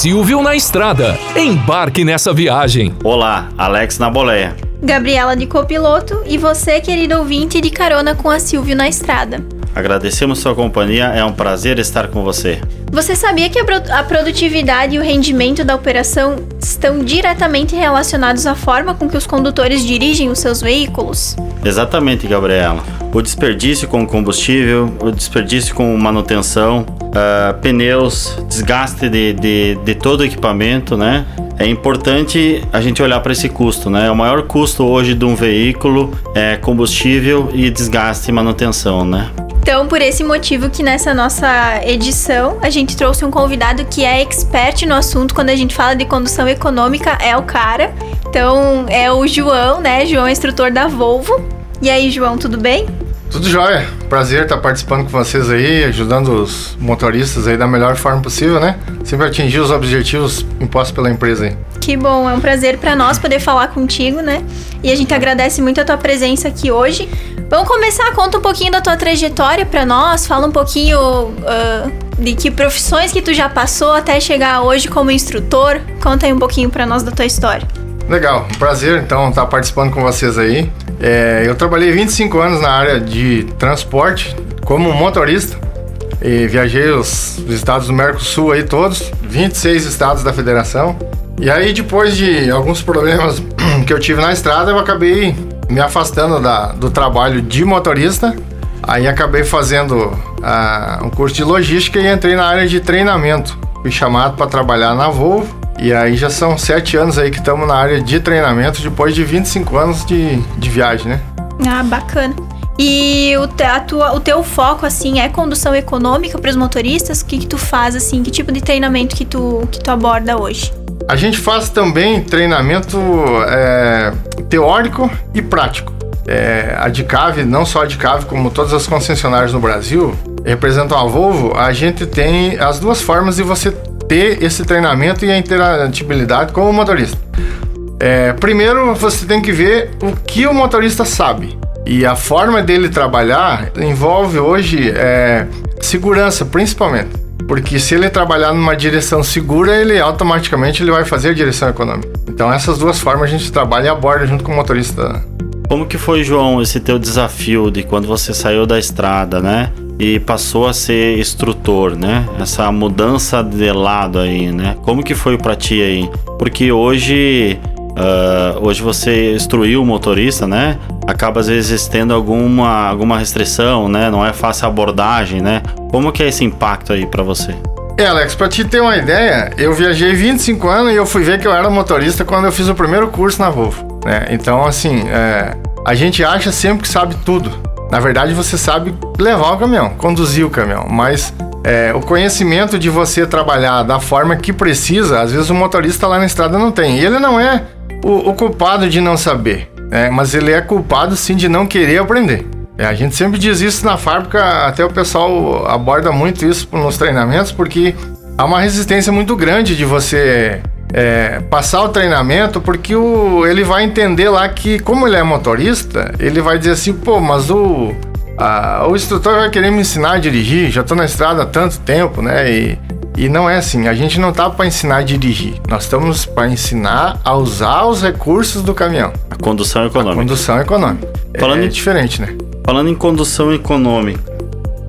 Silvio na estrada. Embarque nessa viagem. Olá, Alex na boleia. Gabriela de copiloto e você, querido ouvinte, de carona com a Silvio na estrada. Agradecemos sua companhia, é um prazer estar com você. Você sabia que a produtividade e o rendimento da operação estão diretamente relacionados à forma com que os condutores dirigem os seus veículos? Exatamente, Gabriela. O desperdício com combustível, o desperdício com manutenção, uh, pneus, desgaste de, de, de todo o equipamento, né? É importante a gente olhar para esse custo, né? O maior custo hoje de um veículo é combustível e desgaste e manutenção, né? Então, por esse motivo que nessa nossa edição a gente trouxe um convidado que é expert no assunto quando a gente fala de condução econômica, é o cara. Então, é o João, né? João é instrutor da Volvo. E aí, João, tudo bem? Tudo jóia. Prazer estar participando com vocês aí, ajudando os motoristas aí da melhor forma possível, né? Sempre atingir os objetivos impostos pela empresa aí. Que bom, é um prazer para nós poder falar contigo, né? E a gente agradece muito a tua presença aqui hoje. Vamos começar, conta um pouquinho da tua trajetória para nós, fala um pouquinho uh, de que profissões que tu já passou até chegar hoje como instrutor. Conta aí um pouquinho para nós da tua história. Legal, um prazer então estar participando com vocês aí. É, eu trabalhei 25 anos na área de transporte como motorista e viajei os, os estados do Mercosul aí todos, 26 estados da federação. E aí depois de alguns problemas que eu tive na estrada, eu acabei me afastando da, do trabalho de motorista. Aí acabei fazendo uh, um curso de logística e entrei na área de treinamento. Fui chamado para trabalhar na Volvo e aí já são sete anos aí que estamos na área de treinamento, depois de 25 anos de, de viagem, né? Ah, bacana. E o, te, tua, o teu foco, assim, é condução econômica para os motoristas? O que, que tu faz, assim? Que tipo de treinamento que tu, que tu aborda hoje? A gente faz também treinamento é, teórico e prático. É, a Dicave, não só a Dicave, como todas as concessionárias no Brasil, representam a Volvo, a gente tem as duas formas de você ter esse treinamento e a interatibilidade com o motorista. É, primeiro, você tem que ver o que o motorista sabe. E a forma dele trabalhar envolve hoje é, segurança, principalmente. Porque se ele trabalhar numa direção segura, ele automaticamente ele vai fazer a direção econômica. Então essas duas formas a gente trabalha e aborda junto com o motorista. Como que foi, João, esse teu desafio de quando você saiu da estrada, né? E passou a ser instrutor, né? Essa mudança de lado aí, né? Como que foi para ti aí? Porque hoje, uh, hoje você instruiu o motorista, né? Acaba às vezes tendo alguma, alguma restrição, né? Não é fácil a abordagem, né? Como que é esse impacto aí para você? É, Alex, pra te ter uma ideia, eu viajei 25 anos e eu fui ver que eu era motorista quando eu fiz o primeiro curso na Volvo, né? Então, assim, é, a gente acha sempre que sabe tudo. Na verdade, você sabe levar o caminhão, conduzir o caminhão, mas é, o conhecimento de você trabalhar da forma que precisa, às vezes o motorista lá na estrada não tem. E ele não é o, o culpado de não saber, né? mas ele é culpado sim de não querer aprender. É, a gente sempre diz isso na fábrica, até o pessoal aborda muito isso nos treinamentos, porque há uma resistência muito grande de você é, passar o treinamento, porque o, ele vai entender lá que, como ele é motorista, ele vai dizer assim, pô, mas o, a, o instrutor vai querer me ensinar a dirigir, já tô na estrada há tanto tempo, né? E, e não é assim, a gente não tá para ensinar a dirigir, nós estamos para ensinar a usar os recursos do caminhão. A condução econômica. A condução econômica. Falando é, é diferente, né? Falando em condução econômica,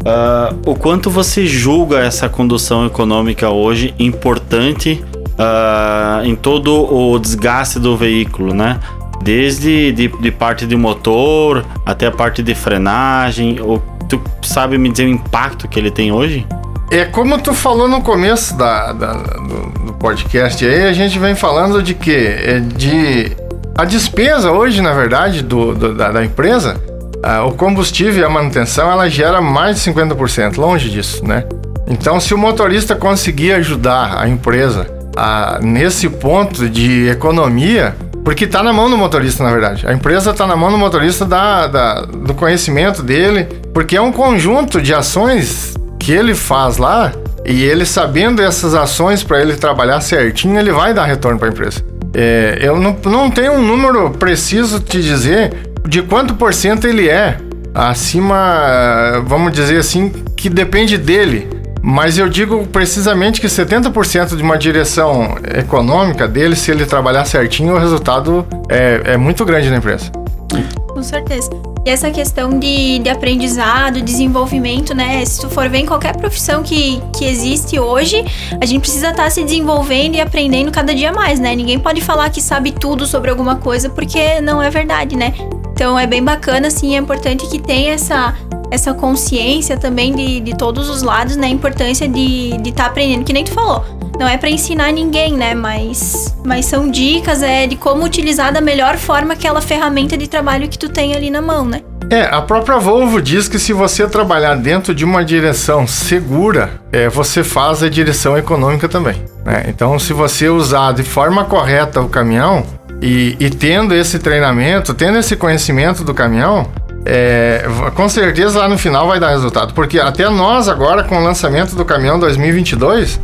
uh, o quanto você julga essa condução econômica hoje importante uh, em todo o desgaste do veículo, né? Desde de, de parte de motor até a parte de frenagem. Ou, tu sabe me dizer o impacto que ele tem hoje? É como tu falou no começo da, da do, do, podcast aí, a gente vem falando de que é de a despesa hoje, na verdade, do, do da, da, empresa, uh, o combustível e a manutenção, ela gera mais de 50%, longe disso, né? Então, se o motorista conseguir ajudar a empresa a, nesse ponto de economia, porque está na mão do motorista, na verdade. A empresa está na mão do motorista da, da, do conhecimento dele, porque é um conjunto de ações que ele faz lá e ele sabendo essas ações para ele trabalhar certinho, ele vai dar retorno para a empresa. É, eu não, não tenho um número preciso de dizer de quanto por cento ele é acima, vamos dizer assim, que depende dele Mas eu digo precisamente que 70% de uma direção econômica dele, se ele trabalhar certinho, o resultado é, é muito grande na empresa. Com certeza. E essa questão de, de aprendizado, desenvolvimento, né? Se tu for ver em qualquer profissão que, que existe hoje, a gente precisa estar tá se desenvolvendo e aprendendo cada dia mais, né? Ninguém pode falar que sabe tudo sobre alguma coisa porque não é verdade, né? Então é bem bacana, assim, é importante que tenha essa, essa consciência também de, de todos os lados, né? A importância de estar de tá aprendendo, que nem tu falou. Não é para ensinar ninguém, né? Mas, mas são dicas é, de como utilizar da melhor forma aquela ferramenta de trabalho que tu tem ali na mão, né? É, a própria Volvo diz que se você trabalhar dentro de uma direção segura, é, você faz a direção econômica também. Né? Então, se você usar de forma correta o caminhão e, e tendo esse treinamento, tendo esse conhecimento do caminhão, é, com certeza lá no final vai dar resultado, porque até nós agora com o lançamento do caminhão 2022,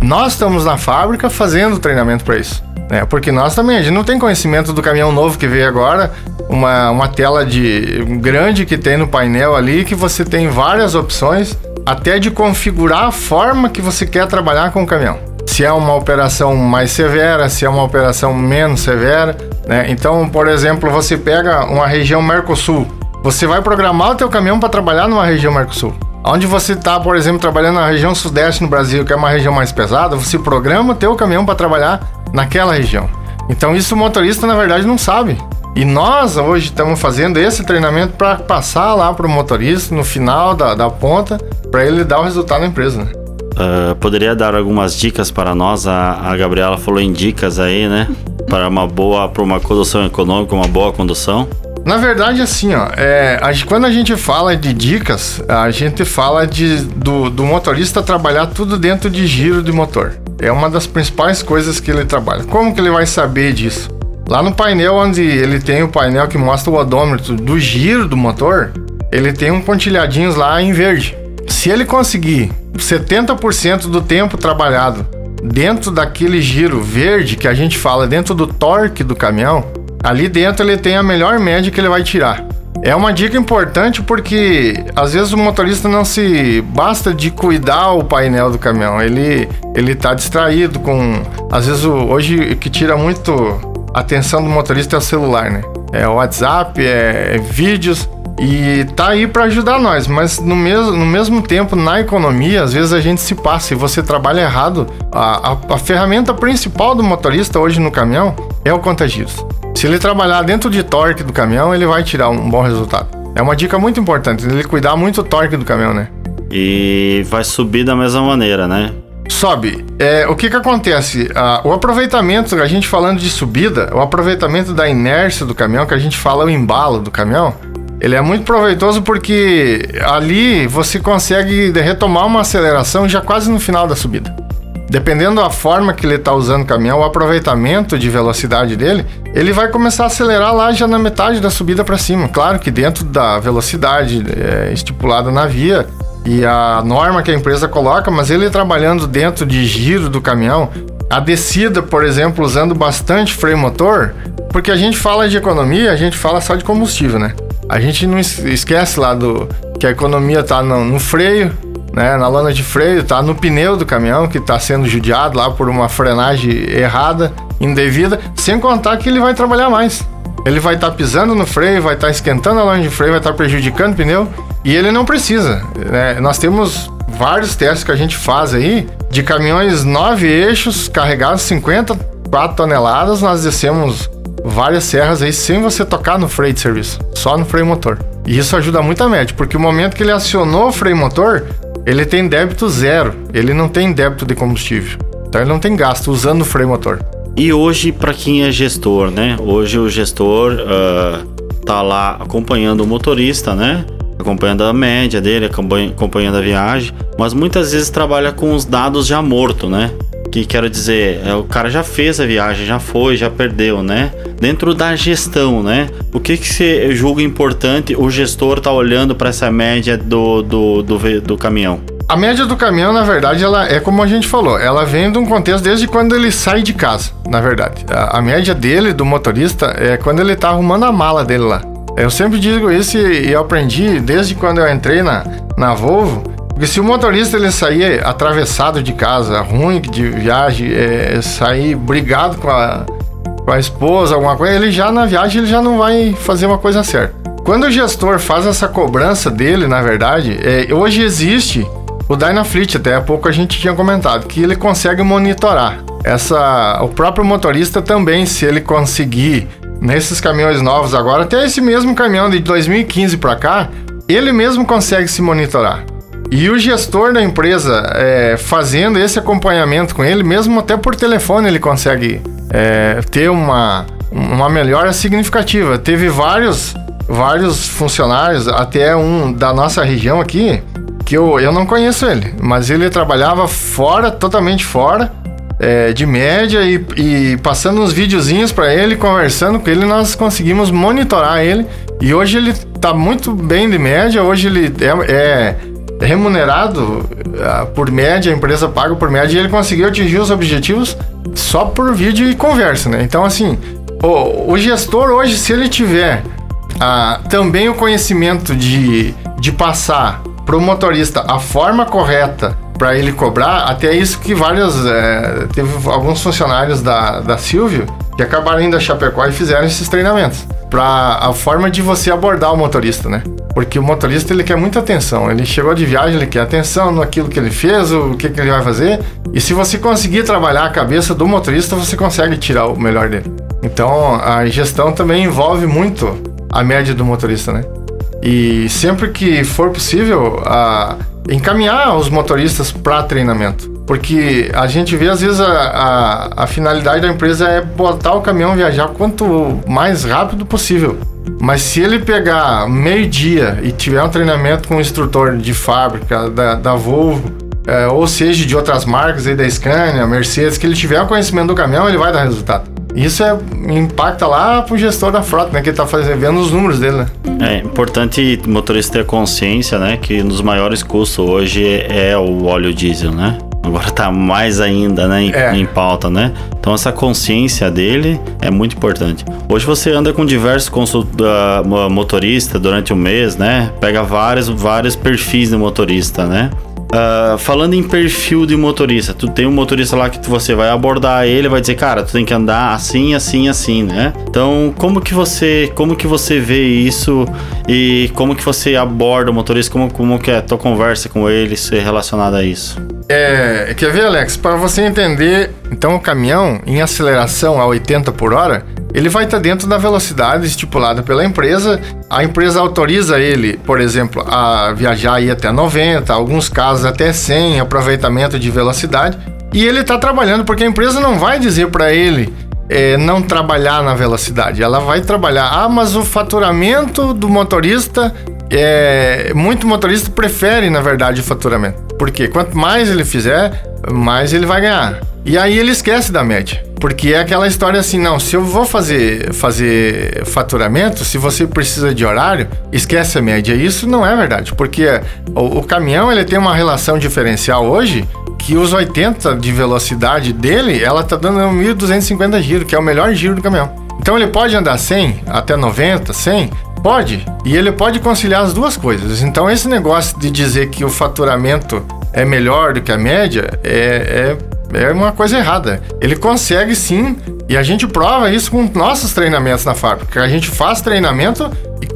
nós estamos na fábrica fazendo treinamento para isso. Né? Porque nós também, a gente não tem conhecimento do caminhão novo que veio agora, uma, uma tela de grande que tem no painel ali, que você tem várias opções, até de configurar a forma que você quer trabalhar com o caminhão. Se é uma operação mais severa, se é uma operação menos severa, né? Então, por exemplo, você pega uma região Mercosul, você vai programar o teu caminhão para trabalhar numa região Mercosul. Onde você está, por exemplo, trabalhando na região Sudeste no Brasil, que é uma região mais pesada, você programa o teu caminhão para trabalhar naquela região. Então isso o motorista na verdade não sabe. E nós hoje estamos fazendo esse treinamento para passar lá para o motorista no final da, da ponta, para ele dar o resultado na empresa. Né? Uh, poderia dar algumas dicas para nós? A, a Gabriela falou em dicas aí, né? Para uma boa, para uma condução econômica, uma boa condução. Na verdade, assim, ó, é, a, quando a gente fala de dicas, a gente fala de, do, do motorista trabalhar tudo dentro de giro de motor. É uma das principais coisas que ele trabalha. Como que ele vai saber disso? Lá no painel onde ele tem o painel que mostra o odômetro do giro do motor, ele tem um pontilhadinhos lá em verde. Se ele conseguir 70% do tempo trabalhado dentro daquele giro verde que a gente fala dentro do torque do caminhão, Ali dentro ele tem a melhor média que ele vai tirar. É uma dica importante porque às vezes o motorista não se basta de cuidar o painel do caminhão, ele ele tá distraído com às vezes o, hoje o que tira muito atenção do motorista é o celular, né? É o WhatsApp, é, é vídeos e tá aí para ajudar nós, mas no mesmo, no mesmo tempo, na economia, às vezes a gente se passa e você trabalha errado. A, a, a ferramenta principal do motorista hoje no caminhão é o contagios. Se ele trabalhar dentro de torque do caminhão, ele vai tirar um bom resultado. É uma dica muito importante, ele cuidar muito do torque do caminhão, né? E vai subir da mesma maneira, né? Sobe. É, o que que acontece? Ah, o aproveitamento, a gente falando de subida, o aproveitamento da inércia do caminhão, que a gente fala o embalo do caminhão, ele é muito proveitoso porque ali você consegue retomar uma aceleração já quase no final da subida dependendo da forma que ele está usando o caminhão, o aproveitamento de velocidade dele, ele vai começar a acelerar lá já na metade da subida para cima. Claro que dentro da velocidade é, estipulada na via e a norma que a empresa coloca, mas ele trabalhando dentro de giro do caminhão, a descida, por exemplo, usando bastante freio motor, porque a gente fala de economia, a gente fala só de combustível, né? A gente não esquece lá do que a economia está no, no freio, né, na lona de freio, tá no pneu do caminhão que está sendo judiado lá por uma frenagem errada, indevida, sem contar que ele vai trabalhar mais. Ele vai estar tá pisando no freio, vai estar tá esquentando a lona de freio, vai estar tá prejudicando o pneu e ele não precisa. Né? Nós temos vários testes que a gente faz aí de caminhões nove eixos carregados 54 toneladas, nós descemos várias serras aí sem você tocar no freio de serviço, só no freio motor. E isso ajuda muito a média, porque o momento que ele acionou o freio motor, ele tem débito zero, ele não tem débito de combustível. Então ele não tem gasto usando o freio motor. E hoje, para quem é gestor, né? Hoje o gestor uh, tá lá acompanhando o motorista, né? Acompanhando a média dele, acompanhando a viagem, mas muitas vezes trabalha com os dados já morto, né? Que quero dizer, é, o cara já fez a viagem, já foi, já perdeu, né? Dentro da gestão, né? O que, que você julga importante o gestor tá olhando para essa média do, do, do, do caminhão? A média do caminhão, na verdade, ela é como a gente falou, ela vem de um contexto desde quando ele sai de casa, na verdade. A, a média dele, do motorista, é quando ele tá arrumando a mala dele lá. Eu sempre digo isso e, eu aprendi desde quando eu entrei na, na Volvo Porque se o motorista ele sair atravessado de casa, ruim de viagem, é, sair brigado com a, com a esposa, alguma coisa, ele já na viagem ele já não vai fazer uma coisa certa. Quando o gestor faz essa cobrança dele, na verdade, é, hoje existe o Dynafleet, até há pouco a gente tinha comentado, que ele consegue monitorar. Essa, o próprio motorista também, se ele conseguir nesses caminhões novos agora, até esse mesmo caminhão de 2015 para cá, ele mesmo consegue se monitorar. E o gestor da empresa é, fazendo esse acompanhamento com ele, mesmo até por telefone, ele consegue é, ter uma, uma melhora significativa. Teve vários, vários funcionários, até um da nossa região aqui, que eu, eu não conheço ele, mas ele trabalhava fora, totalmente fora, é, de média e, e, passando uns videozinhos para ele, conversando com ele, nós conseguimos monitorar ele. E hoje ele tá muito bem de média, hoje ele é, é remunerado uh, por média, a empresa paga por média e ele conseguiu atingir os objetivos só por vídeo e conversa, né? Então, assim, o, o gestor hoje, se ele tiver uh, também o conhecimento de, de passar para o motorista a forma correta para ele cobrar, até isso que várias. É, teve alguns funcionários da, da Silvio que acabaram indo a Chapecó e fizeram esses treinamentos. Para a forma de você abordar o motorista, né? Porque o motorista ele quer muita atenção. Ele chegou de viagem, ele quer atenção naquilo que ele fez, o que, que ele vai fazer. E se você conseguir trabalhar a cabeça do motorista, você consegue tirar o melhor dele. Então a gestão também envolve muito a média do motorista, né? E sempre que for possível, a, encaminhar os motoristas para treinamento. Porque a gente vê, às vezes, a, a, a, finalidade da empresa é botar o caminhão viajar quanto mais rápido possível. Mas se ele pegar meio-dia e tiver um treinamento com um instrutor de fábrica, da, da Volvo, é, ou seja, de outras marcas aí da Scania, Mercedes, que ele tiver o conhecimento do caminhão, ele vai dar resultado. Isso é, impacta lá pro gestor da frota, né? Que ele tá fazendo, vendo os números dele, né? É importante o motorista ter consciência, né? Que dos maiores custos hoje é o óleo diesel, né? Agora tá mais ainda, né, em, é. em, pauta, né? Então essa consciência dele é muito importante. Hoje você anda com diversos uh, motoristas durante um mês, né? Pega vários, vários perfis de motorista, né? Uh, falando em perfil de motorista, tu tem um motorista lá que você vai abordar ele, vai dizer, cara, tu tem que andar assim, assim, assim, né? Então, como que você, como que você vê isso e como que você aborda o motorista, como, como que é a tua conversa com ele ser relacionada a isso? É, quer ver, Alex? Para você entender, então o caminhão em aceleração a 80 por hora, ele vai estar tá dentro da velocidade estipulada pela empresa. A empresa autoriza ele, por exemplo, a viajar aí até 90, alguns casos até 100, aproveitamento de velocidade. E ele está trabalhando porque a empresa não vai dizer para ele é, não trabalhar na velocidade. Ela vai trabalhar. Ah, mas o faturamento do motorista é muito motorista prefere, na verdade, o faturamento. Porque quanto mais ele fizer, mais ele vai ganhar. E aí ele esquece da média. Porque é aquela história assim, não, se eu vou fazer, fazer faturamento, se você precisa de horário, esquece a média. Isso não é verdade, porque o, o caminhão ele tem uma relação diferencial hoje que os 80 de velocidade dele, ela tá dando 1.250 giros, que é o melhor giro do caminhão. Então ele pode andar 100 até 90, 100, pode, e ele pode conciliar as duas coisas. Então esse negócio de dizer que o faturamento é melhor do que a média é, é é uma coisa errada. Ele consegue sim, e a gente prova isso com nossos treinamentos na fábrica. A gente faz treinamento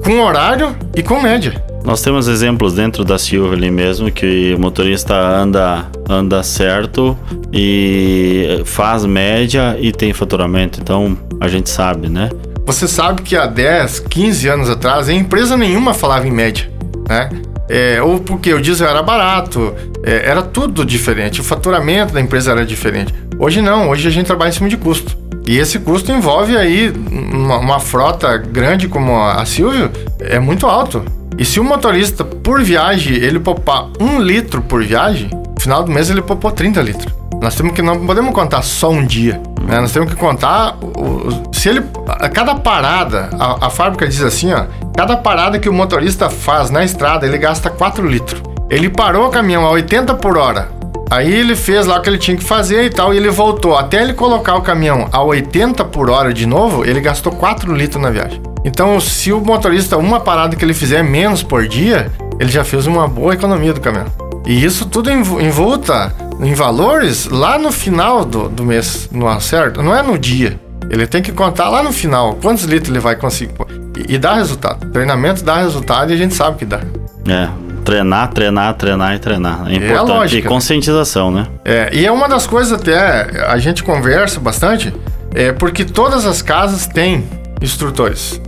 com horário e com média. Nós temos exemplos dentro da Silva ali mesmo que o motorista anda anda certo e faz média e tem faturamento. Então a gente sabe, né? Você sabe que há 10, 15 anos atrás, a empresa nenhuma falava em média, né? É, ou porque o diesel era barato, é, era tudo diferente, o faturamento da empresa era diferente. Hoje não, hoje a gente trabalha em cima de custo. E esse custo envolve aí uma, uma frota grande como a Silvio, é muito alto. E se o motorista, por viagem, ele poupar um litro por viagem, no final do mês ele poupou 30 litros. Nós temos que não podemos contar só um dia. Né? Nós temos que contar o, se ele a cada parada a, a, fábrica diz assim, ó, cada parada que o motorista faz na estrada ele gasta 4 litros. Ele parou o caminhão a 80 por hora. Aí ele fez lá o que ele tinha que fazer e tal, e ele voltou. Até ele colocar o caminhão a 80 por hora de novo, ele gastou 4 litros na viagem. Então, se o motorista, uma parada que ele fizer menos por dia, ele já fez uma boa economia do caminhão. E isso tudo envolta em valores lá no final do, do mês, no certo? Não é no dia. Ele tem que contar lá no final quantos litros ele vai conseguir. E, e dá resultado. treinamento dá resultado e a gente sabe que dá. É, treinar, treinar, treinar e treinar. É, é importante. É lógica. E conscientização, né? É, e é uma das coisas até a gente conversa bastante, é porque todas as casas têm instrutores.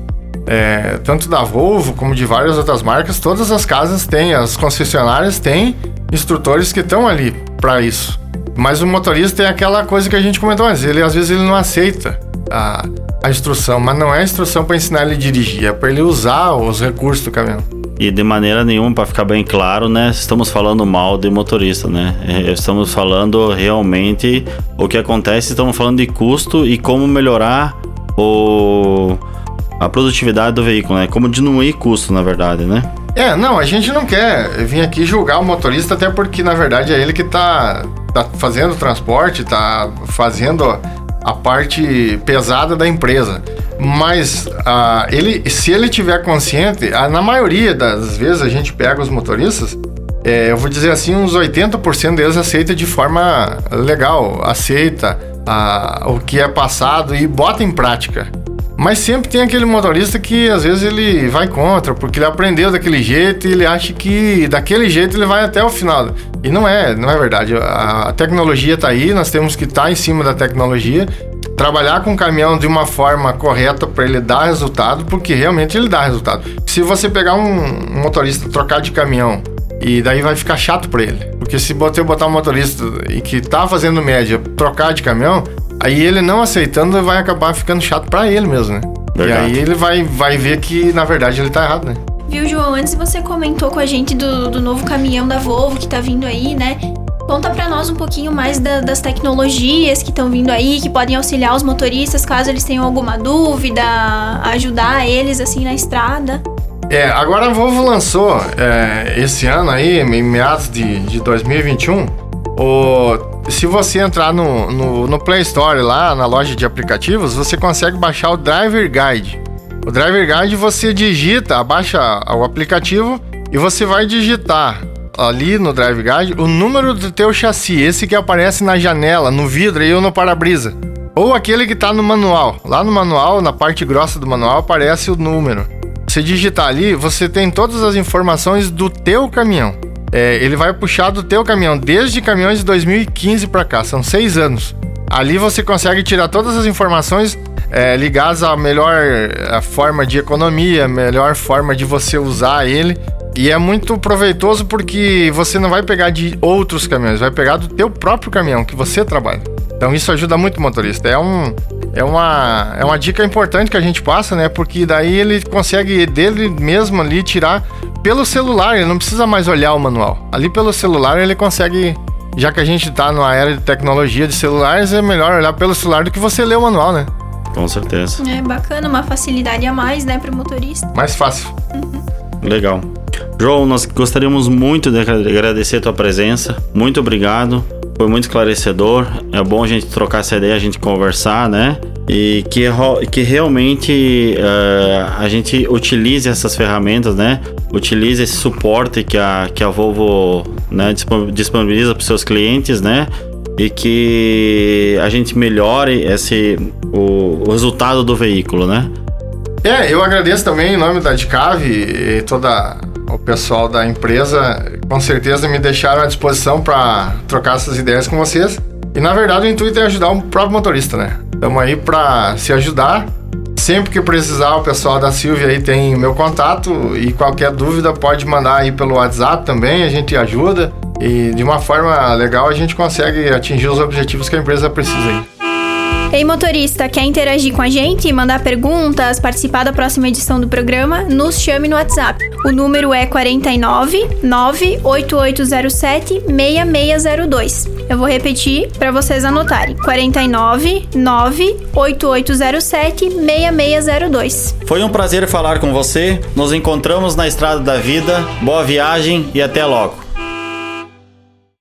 É, tanto da Volvo como de várias outras marcas, todas as casas têm, as concessionárias têm instrutores que estão ali para isso. Mas o motorista tem aquela coisa que a gente comentou antes, ele às vezes ele não aceita a, a instrução, mas não é instrução para ensinar ele a dirigir, é para ele usar os recursos do caminhão. E de maneira nenhuma, para ficar bem claro, né? Estamos falando mal de motorista, né? É, estamos falando realmente o que acontece, estamos falando de custo e como melhorar o, a produtividade do veículo, né? Como diminuir custo, na verdade, né? É, não, a gente não quer vir aqui julgar o motorista, até porque na verdade é ele que tá, tá fazendo o transporte, tá fazendo a parte pesada da empresa. Mas uh, ele, se ele tiver consciente, uh, na maioria das vezes a gente pega os motoristas, é, eu vou dizer assim, uns 80% deles aceita de forma legal, aceita uh, o que é passado e bota em prática. Mas sempre tem aquele motorista que às vezes ele vai contra, porque ele aprendeu daquele jeito e ele acha que daquele jeito ele vai até o final. E não é, não é verdade. A, tecnologia está aí, nós temos que estar tá em cima da tecnologia, trabalhar com o caminhão de uma forma correta para ele dar resultado, porque realmente ele dá resultado. Se você pegar um motorista, trocar de caminhão, e daí vai ficar chato para ele. Porque se você botar um motorista e que tá fazendo média, trocar de caminhão, Aí ele não aceitando vai acabar ficando chato para ele mesmo, né? Verdade. E aí ele vai, vai ver que na verdade ele tá errado, né? Viu, João? Antes você comentou com a gente do, do novo caminhão da Volvo que tá vindo aí, né? Conta para nós um pouquinho mais da, das tecnologias que estão vindo aí, que podem auxiliar os motoristas caso eles tenham alguma dúvida, ajudar eles assim na estrada. É, agora a Volvo lançou é, esse ano aí, em meados de, de 2021, o se você entrar no, no, no, Play Store lá, na loja de aplicativos, você consegue baixar o Driver Guide. O Driver Guide você digita, abaixa o aplicativo e você vai digitar ali no Drive Guide o número do teu chassi, esse que aparece na janela, no vidro e ou no para-brisa. Ou aquele que está no manual. Lá no manual, na parte grossa do manual, aparece o número. Você digitar ali, você tem todas as informações do teu caminhão é, ele vai puxar do teu caminhão desde caminhões de 2015 para cá, são seis anos. Ali você consegue tirar todas as informações é, ligadas à melhor a forma de economia, melhor forma de você usar ele. E é muito proveitoso porque você não vai pegar de outros caminhões, vai pegar do teu próprio caminhão que você trabalha. Então isso ajuda muito o motorista. É, um, é, uma, é uma dica importante que a gente passa, né? Porque daí ele consegue dele mesmo ali tirar pelo celular, ele não precisa mais olhar o manual. Ali pelo celular ele consegue. Já que a gente está numa era de tecnologia de celulares, é melhor olhar pelo celular do que você ler o manual, né? Com certeza. É bacana, uma facilidade a mais, né, para o motorista. Mais fácil. Uhum. Legal. João, nós gostaríamos muito de agradecer a tua presença. Muito obrigado. Foi muito esclarecedor. É bom a gente trocar essa ideia, a gente conversar, né? E que, que realmente uh, a gente utilize essas ferramentas, né? Utilize esse suporte que a, que a Volvo né, disponibiliza para seus clientes, né? E que a gente melhore esse, o, o resultado do veículo, né? É, eu agradeço também em nome da Dicave e toda o pessoal da empresa. Com certeza me deixaram à disposição para trocar essas ideias com vocês. E na verdade o intuito é ajudar o próprio motorista, né? Estamos aí para se ajudar. Sempre que precisar, o pessoal da Silvia aí tem meu contato e qualquer dúvida pode mandar aí pelo WhatsApp também, a gente ajuda. E de uma forma legal a gente consegue atingir os objetivos que a empresa precisa aí. Ei, motorista, quer interagir com a gente, mandar perguntas, participar da próxima edição do programa? Nos chame no WhatsApp. O número é 49 98807 6602. Eu vou repetir para vocês anotarem. 49 98807 6602. Foi um prazer falar com você. Nos encontramos na estrada da vida. Boa viagem e até logo.